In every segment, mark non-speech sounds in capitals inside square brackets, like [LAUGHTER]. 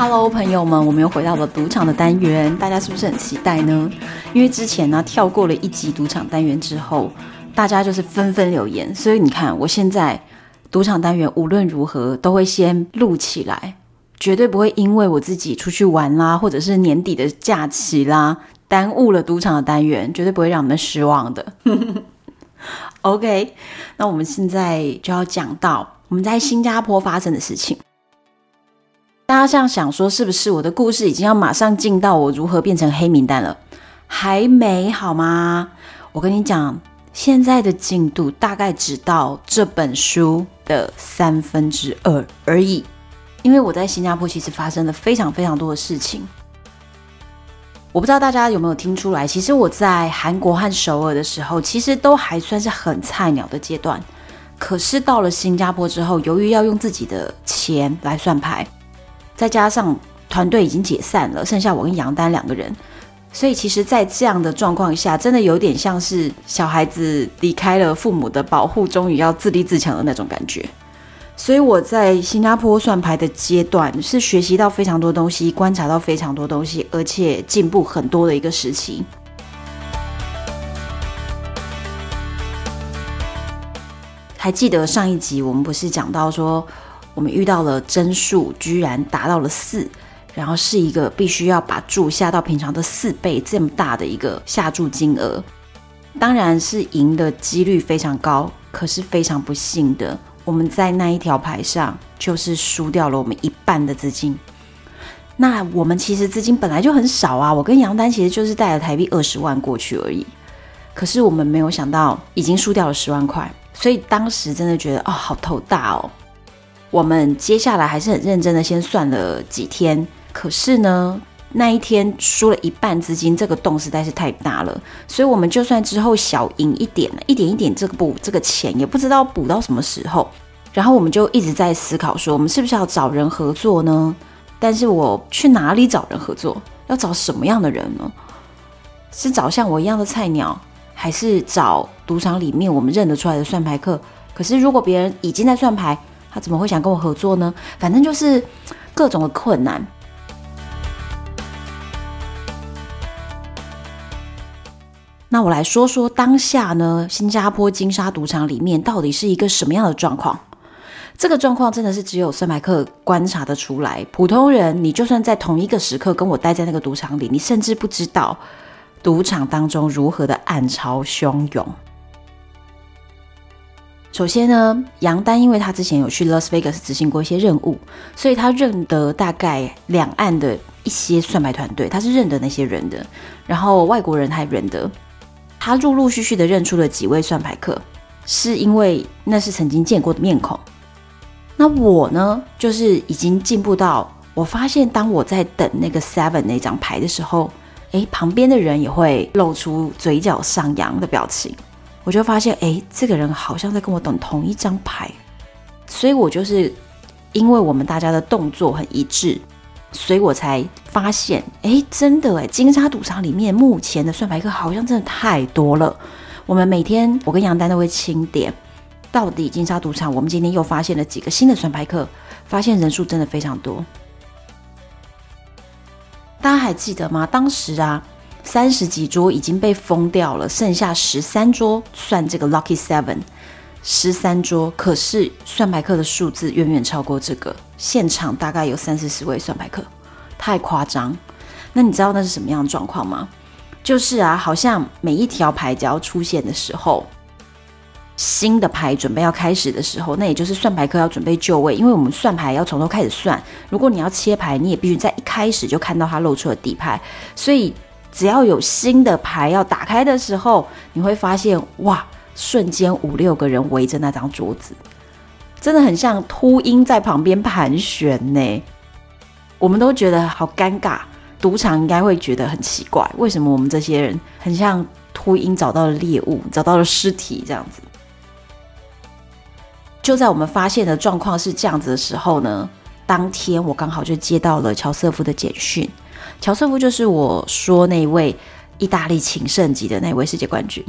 Hello，朋友们，我们又回到了赌场的单元，大家是不是很期待呢？因为之前呢跳过了一集赌场单元之后，大家就是纷纷留言，所以你看，我现在赌场单元无论如何都会先录起来，绝对不会因为我自己出去玩啦，或者是年底的假期啦，耽误了赌场的单元，绝对不会让你们失望的。[LAUGHS] OK，那我们现在就要讲到我们在新加坡发生的事情。大家这样想说，是不是我的故事已经要马上进到我如何变成黑名单了？还没好吗？我跟你讲，现在的进度大概只到这本书的三分之二而已。因为我在新加坡其实发生了非常非常多的事情。我不知道大家有没有听出来，其实我在韩国和首尔的时候，其实都还算是很菜鸟的阶段。可是到了新加坡之后，由于要用自己的钱来算牌。再加上团队已经解散了，剩下我跟杨丹两个人，所以其实，在这样的状况下，真的有点像是小孩子离开了父母的保护，终于要自立自强的那种感觉。所以我在新加坡算牌的阶段，是学习到非常多东西，观察到非常多东西，而且进步很多的一个时期。还记得上一集我们不是讲到说，我们遇到了真数居然达到了四，然后是一个必须要把注下到平常的四倍这么大的一个下注金额，当然是赢的几率非常高，可是非常不幸的，我们在那一条牌上就是输掉了我们一半的资金。那我们其实资金本来就很少啊，我跟杨丹其实就是带了台币二十万过去而已，可是我们没有想到已经输掉了十万块，所以当时真的觉得哦，好头大哦。我们接下来还是很认真的，先算了几天。可是呢，那一天输了一半资金，这个洞实在是太大了。所以，我们就算之后小赢一点，一点一点这个补这个钱，也不知道补到什么时候。然后，我们就一直在思考说，我们是不是要找人合作呢？但是我去哪里找人合作？要找什么样的人呢？是找像我一样的菜鸟，还是找赌场里面我们认得出来的算牌客？可是，如果别人已经在算牌，怎么会想跟我合作呢？反正就是各种的困难。那我来说说当下呢，新加坡金沙赌场里面到底是一个什么样的状况？这个状况真的是只有算牌客观察得出来，普通人你就算在同一个时刻跟我待在那个赌场里，你甚至不知道赌场当中如何的暗潮汹涌。首先呢，杨丹因为他之前有去 Las Vegas 执行过一些任务，所以他认得大概两岸的一些算牌团队，他是认得那些人的。然后外国人他也认得，他陆陆续续的认出了几位算牌客，是因为那是曾经见过的面孔。那我呢，就是已经进步到我发现，当我在等那个 Seven 那张牌的时候，诶，旁边的人也会露出嘴角上扬的表情。我就发现，哎，这个人好像在跟我等同一张牌，所以我就是因为我们大家的动作很一致，所以我才发现，哎，真的哎，金沙赌场里面目前的算牌客好像真的太多了。我们每天我跟杨丹都会清点，到底金沙赌场我们今天又发现了几个新的算牌客，发现人数真的非常多。大家还记得吗？当时啊。三十几桌已经被封掉了，剩下十三桌算这个 Lucky Seven，十三桌，可是算牌客的数字远远超过这个，现场大概有三四十位算牌客，太夸张。那你知道那是什么样的状况吗？就是啊，好像每一条牌只要出现的时候，新的牌准备要开始的时候，那也就是算牌客要准备就位，因为我们算牌要从头开始算。如果你要切牌，你也必须在一开始就看到它露出了底牌。所以只要有新的牌要打开的时候，你会发现哇，瞬间五六个人围着那张桌子，真的很像秃鹰在旁边盘旋呢。我们都觉得好尴尬，赌场应该会觉得很奇怪，为什么我们这些人很像秃鹰找到了猎物，找到了尸体这样子？就在我们发现的状况是这样子的时候呢，当天我刚好就接到了乔瑟夫的简讯。乔瑟夫就是我说那位意大利情圣级的那位世界冠军，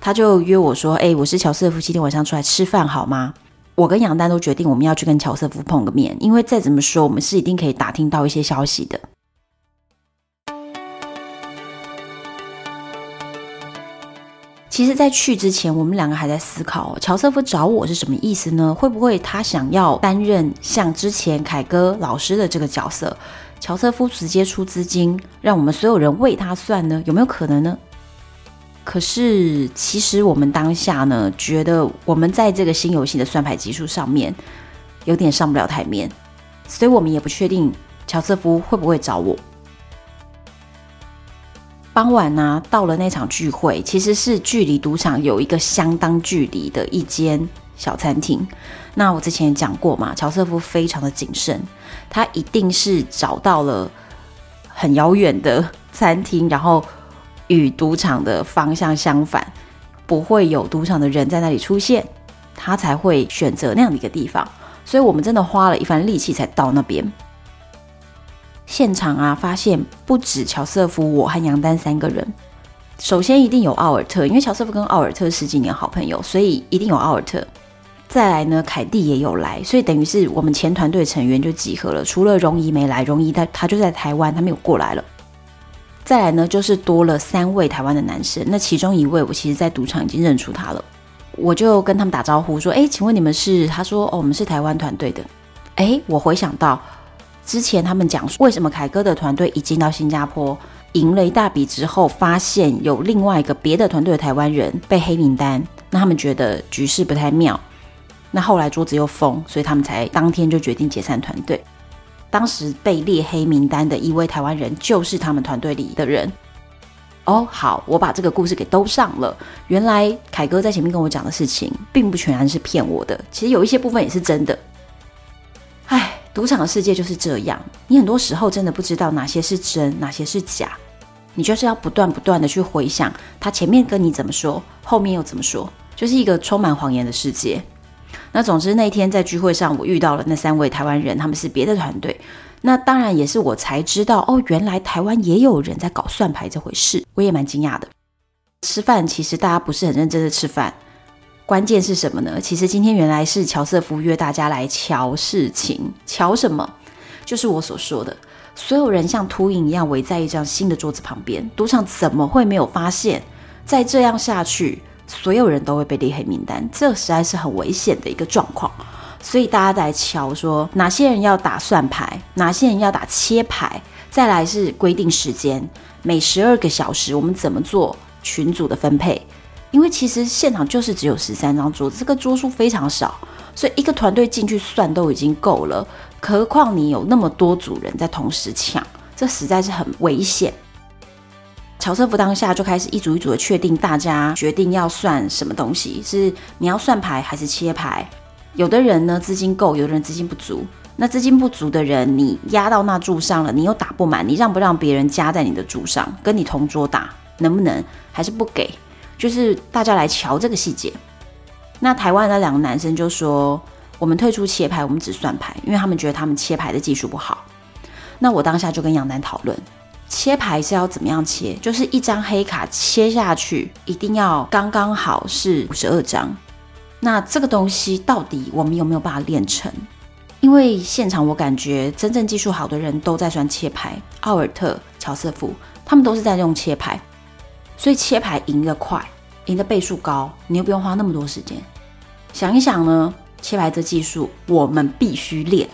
他就约我说：“哎，我是乔瑟夫，今天晚上出来吃饭好吗？”我跟杨丹都决定我们要去跟乔瑟夫碰个面，因为再怎么说，我们是一定可以打听到一些消息的。其实，在去之前，我们两个还在思考，乔瑟夫找我是什么意思呢？会不会他想要担任像之前凯哥老师的这个角色？乔瑟夫直接出资金，让我们所有人为他算呢？有没有可能呢？可是，其实我们当下呢，觉得我们在这个新游戏的算牌技术上面有点上不了台面，所以我们也不确定乔瑟夫会不会找我。傍晚呢、到了那场聚会，其实是距离赌场有一个相当距离的一间小餐厅。那我之前也讲过嘛，乔瑟夫非常的谨慎，他一定是找到了很遥远的餐厅，然后与赌场的方向相反，不会有赌场的人在那里出现，他才会选择那样的一个地方。所以我们真的花了一番力气才到那边。现场啊，发现不止乔瑟夫，我和杨丹三个人。首先一定有奥尔特，因为乔瑟夫跟奥尔特十几年好朋友，所以一定有奥尔特。再来呢，凯蒂也有来，所以等于是我们前团队成员就集合了。除了荣仪没来，荣仪他他就在台湾，他没有过来了。再来呢，就是多了三位台湾的男生，那其中一位我其实在赌场已经认出他了，我就跟他们打招呼说：“哎，请问你们是？”他说：“哦，我们是台湾团队的。”哎，我回想到。之前他们讲说，为什么凯哥的团队一进到新加坡赢了一大笔之后，发现有另外一个别的团队的台湾人被黑名单，那他们觉得局势不太妙。那后来桌子又封，所以他们才当天就决定解散团队。当时被列黑名单的一位台湾人就是他们团队里的人。哦，好，我把这个故事给兜上了。原来凯哥在前面跟我讲的事情，并不全然是骗我的，其实有一些部分也是真的。唉。赌场的世界就是这样，你很多时候真的不知道哪些是真，哪些是假，你就是要不断不断的去回想他前面跟你怎么说，后面又怎么说，就是一个充满谎言的世界。那总之那天在聚会上，我遇到了那三位台湾人，他们是别的团队。那当然也是我才知道，哦，原来台湾也有人在搞算牌这回事，我也蛮惊讶的。吃饭其实大家不是很认真的吃饭。关键是什么呢？其实今天原来是乔瑟夫约大家来瞧事情，瞧什么？就是我所说的，所有人像秃鹰一样围在一张新的桌子旁边。赌场怎么会没有发现？再这样下去，所有人都会被列黑名单，这实在是很危险的一个状况。所以大家在瞧说，哪些人要打算牌，哪些人要打切牌，再来是规定时间，每十二个小时我们怎么做群组的分配。因为其实现场就是只有十三张桌子，这个桌数非常少，所以一个团队进去算都已经够了，何况你有那么多组人在同时抢，这实在是很危险。乔瑟夫当下就开始一组一组的确定，大家决定要算什么东西，是你要算牌还是切牌？有的人呢资金够，有的人资金不足。那资金不足的人，你压到那注上了，你又打不满，你让不让别人加在你的注上，跟你同桌打，能不能？还是不给？就是大家来瞧这个细节。那台湾的两个男生就说：“我们退出切牌，我们只算牌，因为他们觉得他们切牌的技术不好。”那我当下就跟杨丹讨论，切牌是要怎么样切？就是一张黑卡切下去，一定要刚刚好是五十二张。那这个东西到底我们有没有办法练成？因为现场我感觉真正技术好的人都在算切牌，奥尔特、乔瑟夫他们都是在用切牌。所以切牌赢得快，赢的倍数高，你又不用花那么多时间。想一想呢，切牌的技术我们必须练。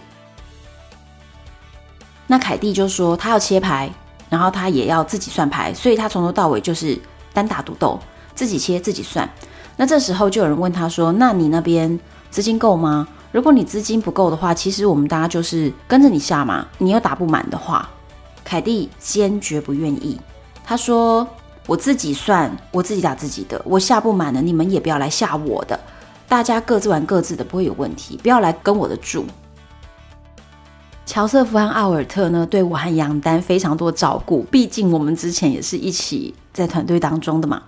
那凯蒂就说他要切牌，然后他也要自己算牌，所以他从头到尾就是单打独斗，自己切自己算。那这时候就有人问他说：“那你那边资金够吗？如果你资金不够的话，其实我们大家就是跟着你下嘛。你又打不满的话，凯蒂坚决不愿意。他说：我自己算，我自己打自己的，我下不满了，你们也不要来下我的。大家各自玩各自的，不会有问题。不要来跟我的住。”乔瑟夫和奥尔特呢，对我和杨丹非常多照顾，毕竟我们之前也是一起在团队当中的嘛。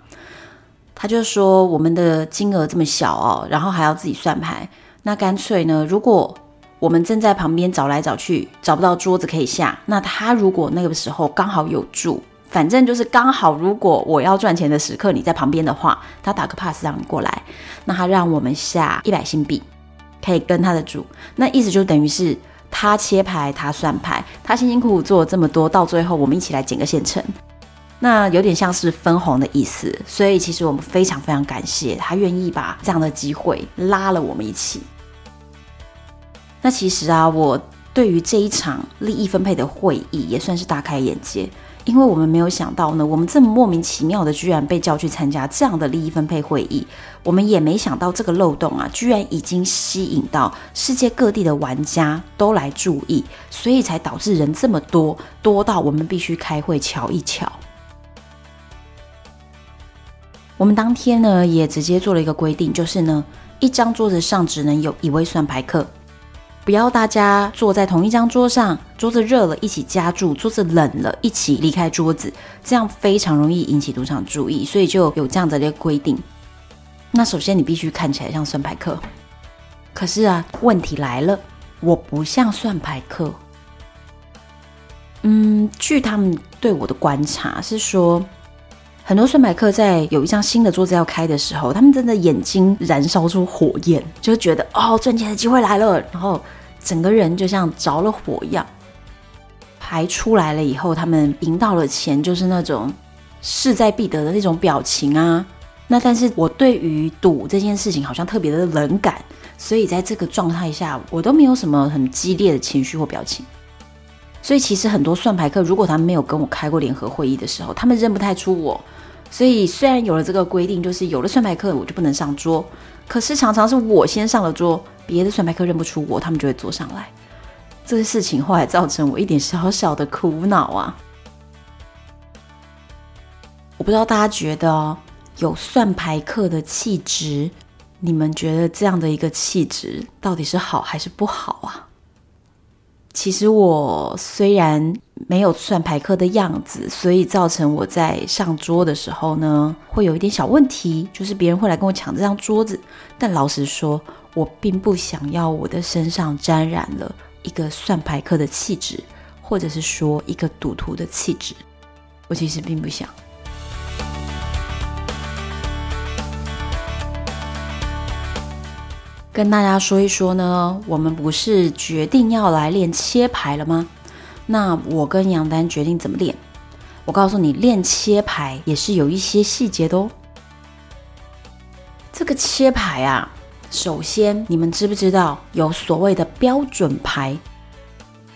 他就说我们的金额这么小哦，然后还要自己算牌，那干脆呢，如果我们正在旁边找来找去找不到桌子可以下，那他如果那个时候刚好有住，反正就是刚好，如果我要赚钱的时刻你在旁边的话，他打个 pass 让你过来，那他让我们下一百新币，可以跟他的住，那意思就等于是。他切牌，他算牌，他辛辛苦苦做了这么多，到最后我们一起来捡个现成，那有点像是分红的意思。所以其实我们非常非常感谢他愿意把这样的机会拉了我们一起。那其实啊，我对于这一场利益分配的会议也算是大开眼界。因为我们没有想到呢，我们这么莫名其妙的居然被叫去参加这样的利益分配会议，我们也没想到这个漏洞啊，居然已经吸引到世界各地的玩家都来注意，所以才导致人这么多，多到我们必须开会瞧一瞧。我们当天呢也直接做了一个规定，就是呢，一张桌子上只能有一位算牌客。不要大家坐在同一张桌上，桌子热了一起加住，桌子冷了一起离开桌子，这样非常容易引起赌场注意，所以就有这样的一个规定。那首先你必须看起来像算牌客，可是啊，问题来了，我不像算牌客。嗯，据他们对我的观察是说，很多算牌客在有一张新的桌子要开的时候，他们真的眼睛燃烧出火焰，就觉得哦，赚钱的机会来了，然后整个人就像着了火一样。牌出来了以后，他们赢到了钱，就是那种势在必得的那种表情啊。那但是我对于赌这件事情好像特别的冷感，所以在这个状态下，我都没有什么很激烈的情绪或表情。所以其实很多算牌客，如果他们没有跟我开过联合会议的时候，他们认不太出我。所以虽然有了这个规定，就是有了算牌客我就不能上桌，可是常常是我先上了桌，别的算牌客认不出我，他们就会坐上来。这个事情后来造成我一点小小的苦恼啊。我不知道大家觉得哦，有算牌客的气质，你们觉得这样的一个气质到底是好还是不好啊？其实我虽然没有算牌客的样子，所以造成我在上桌的时候呢，会有一点小问题，就是别人会来跟我抢这张桌子。但老实说，我并不想要我的身上沾染了一个算牌客的气质，或者是说一个赌徒的气质。我其实并不想。跟大家说一说呢，我们不是决定要来练切牌了吗？那我跟杨丹决定怎么练。我告诉你，练切牌也是有一些细节的哦。这个切牌啊，首先你们知不知道有所谓的标准牌？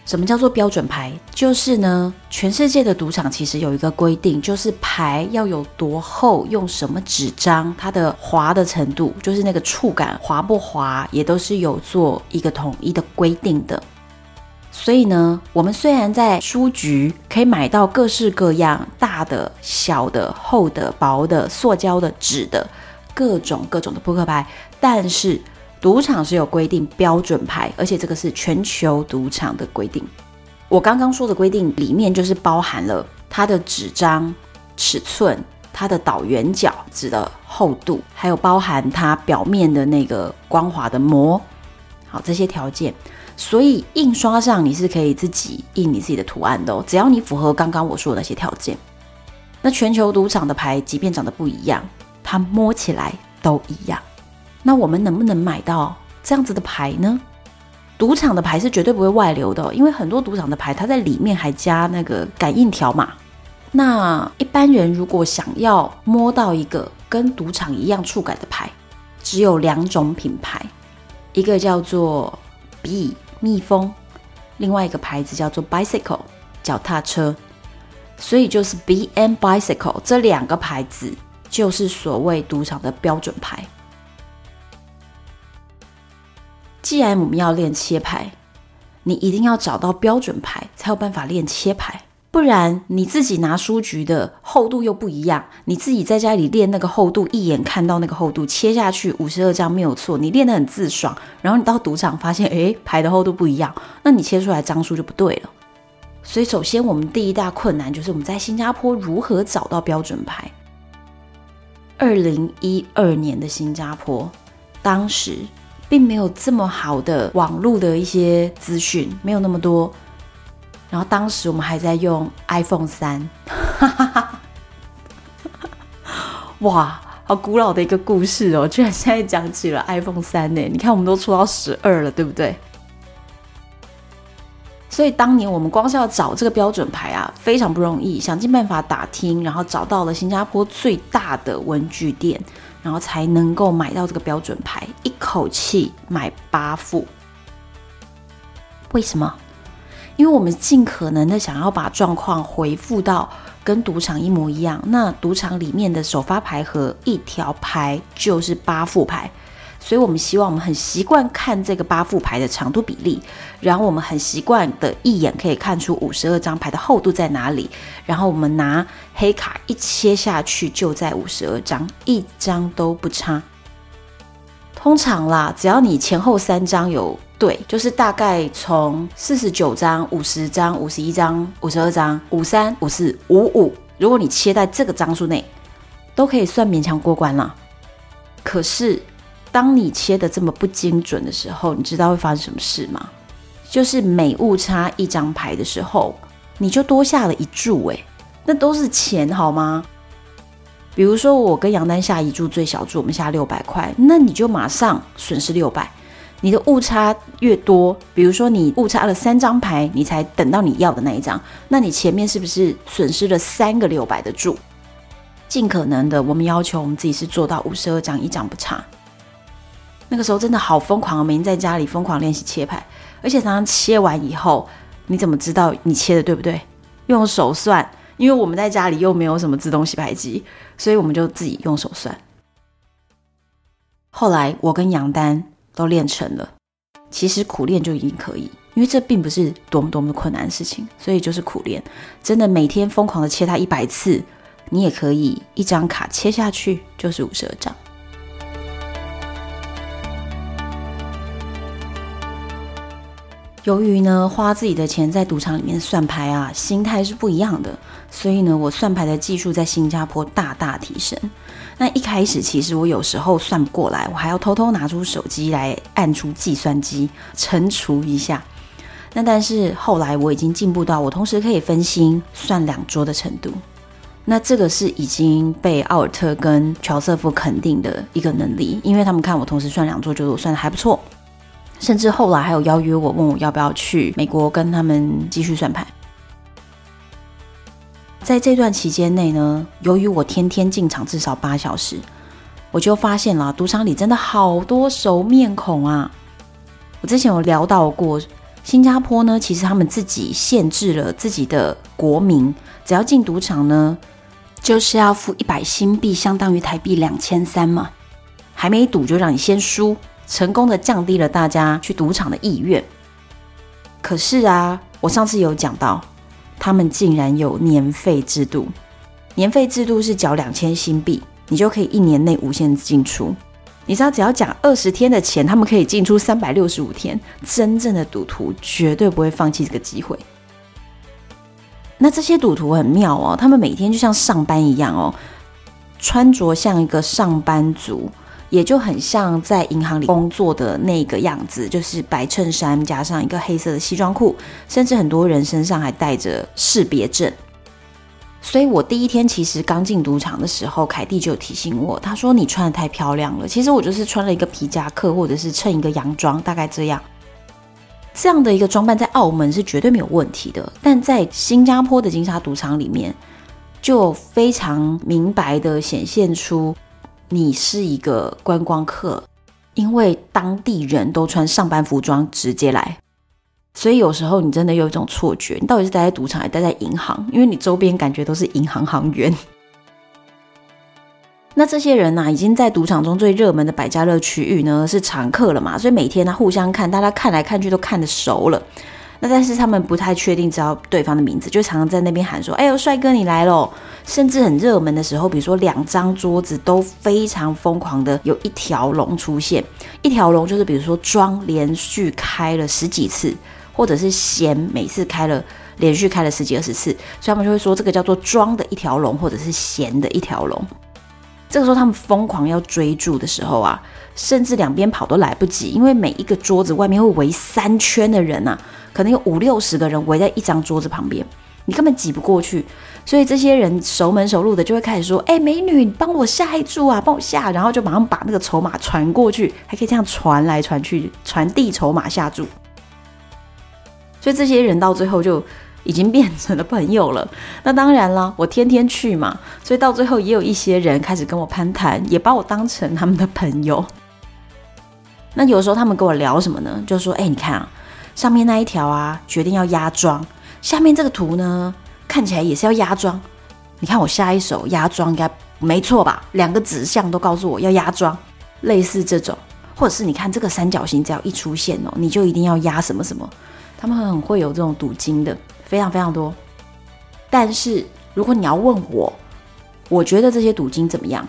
什么叫做标准牌？就是呢，全世界的赌场其实有一个规定，就是牌要有多厚，用什么纸张，它的滑的程度，就是那个触感滑不滑，也都是有做一个统一的规定的。所以呢，我们虽然在书局可以买到各式各样大的、小的、厚的、薄的、塑胶的、纸的各种各种的扑克牌，但是。赌场是有规定标准牌，而且这个是全球赌场的规定。我刚刚说的规定里面就是包含了它的纸张尺寸、它的倒圆角纸的厚度，还有包含它表面的那个光滑的膜。好，这些条件，所以印刷上你是可以自己印你自己的图案的哦，只要你符合刚刚我说的那些条件。那全球赌场的牌，即便长得不一样，它摸起来都一样。那我们能不能买到这样子的牌呢？赌场的牌是绝对不会外流的，因为很多赌场的牌它在里面还加那个感应条码。那一般人如果想要摸到一个跟赌场一样触感的牌，只有两种品牌，一个叫做 B 蜜蜂，另外一个牌子叫做 Bicycle 脚踏车，所以就是 B and Bicycle 这两个牌子。就是所谓赌场的标准牌。既然我们要练切牌，你一定要找到标准牌，才有办法练切牌。不然你自己拿书局的厚度又不一样，你自己在家里练那个厚度，一眼看到那个厚度，切下去五十二张没有错，你练得很自爽。然后你到赌场发现，诶，牌的厚度不一样，那你切出来张数就不对了。所以首先我们第一大困难就是我们在新加坡如何找到标准牌。二零一二年的新加坡，当时并没有这么好的网络的一些资讯，没有那么多。然后当时我们还在用 iPhone 三，[LAUGHS] 哇，好古老的一个故事哦！居然现在讲起了 iPhone 三呢？你看我们都出到十二了，对不对？所以当年我们光是要找这个标准牌啊，非常不容易，想尽办法打听，然后找到了新加坡最大的文具店，然后才能够买到这个标准牌，一口气买八副。为什么？因为我们尽可能的想要把状况回复到跟赌场一模一样，那赌场里面的首发牌和一条牌就是八副牌，所以我们希望我们很习惯看这个八副牌的长度比例，然后我们很习惯的一眼可以看出五十二张牌的厚度在哪里，然后我们拿黑卡一切下去就在五十二张，一张都不差。通常啦，只要你前后三张有。对，就是大概从四十九张、五十张、五十一张、五十二张、五三、五四、五五，如果你切在这个张数内，都可以算勉强过关了。可是，当你切得这么不精准的时候，你知道会发生什么事吗？就是每误差一张牌的时候，你就多下了一注，哎，那都是钱好吗？比如说，我跟杨丹下一注最小注，我们下六百块，那你就马上损失六百。你的误差越多，比如说你误差了三张牌，你才等到你要的那一张，那你前面是不是损失了三个六百的注？尽可能的，我们要求我们自己是做到五十二张，一张不差。那个时候真的好疯狂！每天在家里疯狂练习切牌，而且常常切完以后，你怎么知道你切的对不对？用手算，因为我们在家里又没有什么自动洗牌机，所以我们就自己用手算。后来我跟杨丹。都练成了，其实苦练就已经可以，因为这并不是多么多么困难的事情，所以就是苦练。真的每天疯狂的切它一百次，你也可以一张卡切下去就是五十二张。由于呢，花自己的钱在赌场里面算牌啊，心态是不一样的，所以呢，我算牌的技术在新加坡大大提升。那一开始其实我有时候算不过来，我还要偷偷拿出手机来按出计算机乘除一下。那但是后来我已经进步到我同时可以分心算两桌的程度。那这个是已经被奥尔特跟乔瑟夫肯定的一个能力，因为他们看我同时算两桌，觉得我算的还不错。甚至后来还有邀约我，问我要不要去美国跟他们继续算牌。在这段期间内呢，由于我天天进场至少八小时，我就发现了赌场里真的好多熟面孔啊！我之前有聊到过，新加坡呢，其实他们自己限制了自己的国民，只要进赌场呢，就是要付一百新币，相当于台币两千三嘛，还没赌就让你先输。成功的降低了大家去赌场的意愿。可是啊，我上次有讲到，他们竟然有年费制度。年费制度是缴两千新币，你就可以一年内无限进出。你知道，只要讲二十天的钱，他们可以进出三百六十五天。真正的赌徒绝对不会放弃这个机会。那这些赌徒很妙哦，他们每天就像上班一样哦，穿着像一个上班族。也就很像在银行里工作的那个样子，就是白衬衫加上一个黑色的西装裤，甚至很多人身上还带着识别证。所以我第一天其实刚进赌场的时候，凯蒂就提醒我，他说你穿得太漂亮了。其实我就是穿了一个皮夹克，或者是衬一个洋装，大概这样。这样的一个装扮在澳门是绝对没有问题的，但在新加坡的金沙赌场里面，就非常明白地显现出。你是一个观光客，因为当地人都穿上班服装直接来，所以有时候你真的有一种错觉，你到底是待在赌场还是待在银行？因为你周边感觉都是银行行员。[LAUGHS] 那这些人呢、啊，已经在赌场中最热门的百家乐区域呢是常客了嘛，所以每天呢互相看，大家看来看去都看得熟了。那但是他们不太确定知道对方的名字，就常常在那边喊说：“哎呦，帅哥你来喽！”甚至很热门的时候，比如说两张桌子都非常疯狂的有一条龙出现，一条龙就是比如说庄连续开了十几次，或者是闲每次开了连续开了十几二十次，所以他们就会说这个叫做庄的一条龙，或者是闲的一条龙。这个时候他们疯狂要追住的时候啊，甚至两边跑都来不及，因为每一个桌子外面会围三圈的人啊。可能有五六十个人围在一张桌子旁边，你根本挤不过去，所以这些人熟门熟路的就会开始说：“哎，美女，你帮我下一注啊，帮我下。”然后就马上把那个筹码传过去，还可以这样传来传去，传递筹码下注。所以这些人到最后就已经变成了朋友了。[LAUGHS] 那当然了，我天天去嘛，所以到最后也有一些人开始跟我攀谈，也把我当成他们的朋友。那有时候他们跟我聊什么呢？就说：“哎，你看啊。”上面那一条啊，决定要压庄。下面这个图呢，看起来也是要压庄。你看我下一手压庄应该没错吧？两个指向都告诉我要压庄，类似这种，或者是你看这个三角形只要一出现哦，你就一定要压什么什么。他们很会有这种赌金的，非常非常多。但是如果你要问我，我觉得这些赌金怎么样？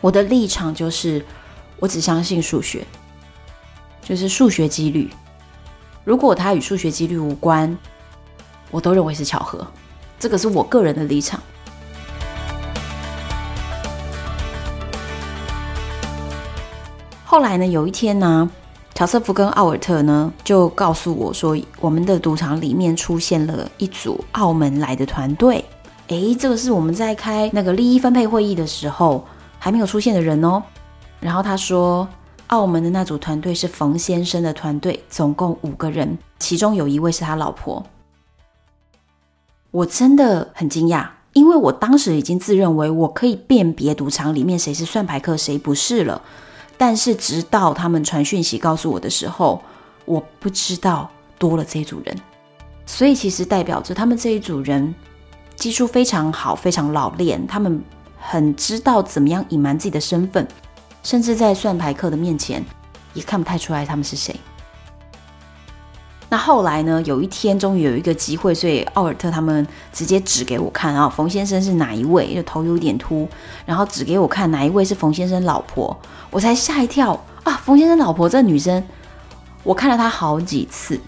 我的立场就是，我只相信数学，就是数学几率。如果它与数学几率无关，我都认为是巧合。这个是我个人的立场。后来呢，有一天呢，乔瑟夫跟奥尔特呢就告诉我说，我们的赌场里面出现了一组澳门来的团队。诶，这个是我们在开那个利益分配会议的时候还没有出现的人哦。然后他说。澳门的那组团队是冯先生的团队，总共五个人，其中有一位是他老婆。我真的很惊讶，因为我当时已经自认为我可以辨别赌场里面谁是算牌客，谁不是了。但是直到他们传讯息告诉我的时候，我不知道多了这一组人。所以其实代表着他们这一组人技术非常好，非常老练，他们很知道怎么样隐瞒自己的身份。甚至在算牌客的面前，也看不太出来他们是谁。那后来呢？有一天终于有一个机会，所以奥尔特他们直接指给我看啊，冯先生是哪一位？就头有点秃，然后指给我看哪一位是冯先生老婆，我才吓一跳啊！冯先生老婆这女生，我看了她好几次，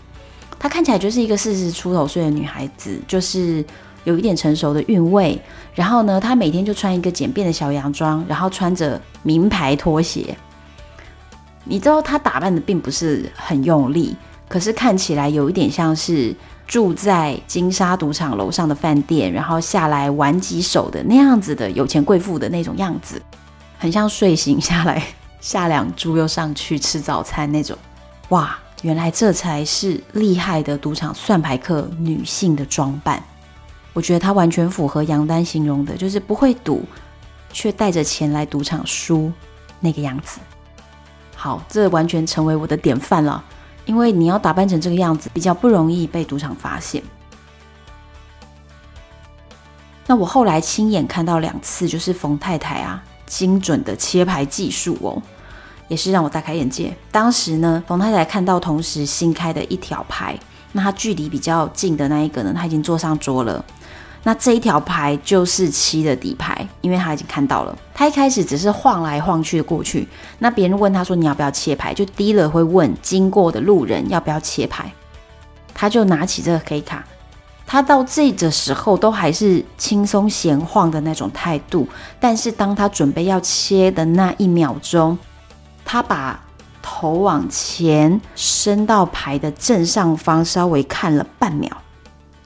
她看起来就是一个四十出头岁的女孩子，就是。有一点成熟的韵味，然后呢，她每天就穿一个简便的小洋装，然后穿着名牌拖鞋。你知道她打扮的并不是很用力，可是看起来有一点像是住在金沙赌场楼上的饭店，然后下来玩几手的那样子的有钱贵妇的那种样子，很像睡醒下来 [LAUGHS] 下两注又上去吃早餐那种。哇，原来这才是厉害的赌场算牌客女性的装扮。我觉得他完全符合杨丹形容的，就是不会赌，却带着钱来赌场输那个样子。好，这完全成为我的典范了，因为你要打扮成这个样子，比较不容易被赌场发现。那我后来亲眼看到两次，就是冯太太啊，精准的切牌技术哦，也是让我大开眼界。当时呢，冯太太看到同时新开的一条牌，那她距离比较近的那一个呢，她已经坐上桌了。那这一条牌就是七的底牌，因为他已经看到了。他一开始只是晃来晃去的过去，那别人问他说，你要不要切牌，就低了会问经过的路人要不要切牌，他就拿起这个黑卡。他到这个时候都还是轻松闲晃的那种态度，但是当他准备要切的那一秒钟，他把头往前伸到牌的正上方，稍微看了半秒。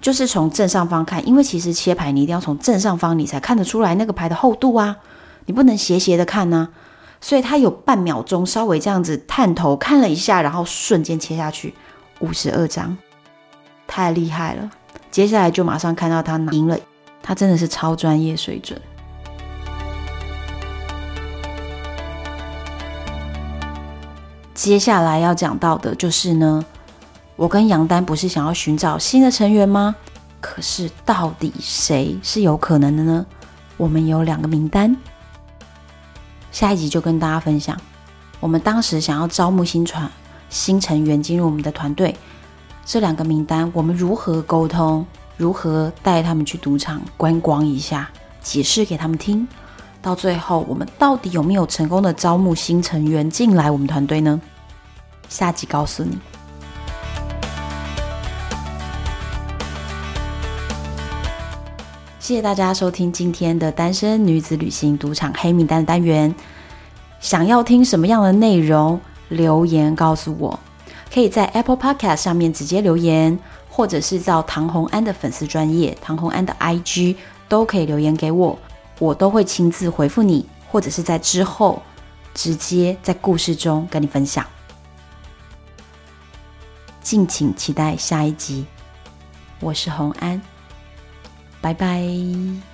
就是从正上方看，因为其实切牌你一定要从正上方，你才看得出来那个牌的厚度啊，你不能斜斜的看呢、啊。所以他有半秒钟稍微这样子探头看了一下，然后瞬间切下去五十二张，太厉害了。接下来就马上看到他赢了，他真的是超专业水准。接下来要讲到的就是呢。我跟杨丹不是想要寻找新的成员吗？可是到底谁是有可能的呢？我们有两个名单，下一集就跟大家分享，我们当时想要招募新传新成员进入我们的团队，这两个名单我们如何沟通，如何带他们去赌场观光一下，解释给他们听，到最后我们到底有没有成功的招募新成员进来我们团队呢？下集告诉你。谢谢大家收听今天的单身女子旅行赌场黑名单的单元。想要听什么样的内容？留言告诉我，可以在 Apple Podcast 上面直接留言，或者是到唐红安的粉丝专业、唐红安的 IG 都可以留言给我，我都会亲自回复你，或者是在之后直接在故事中跟你分享。敬请期待下一集，我是红安。拜拜。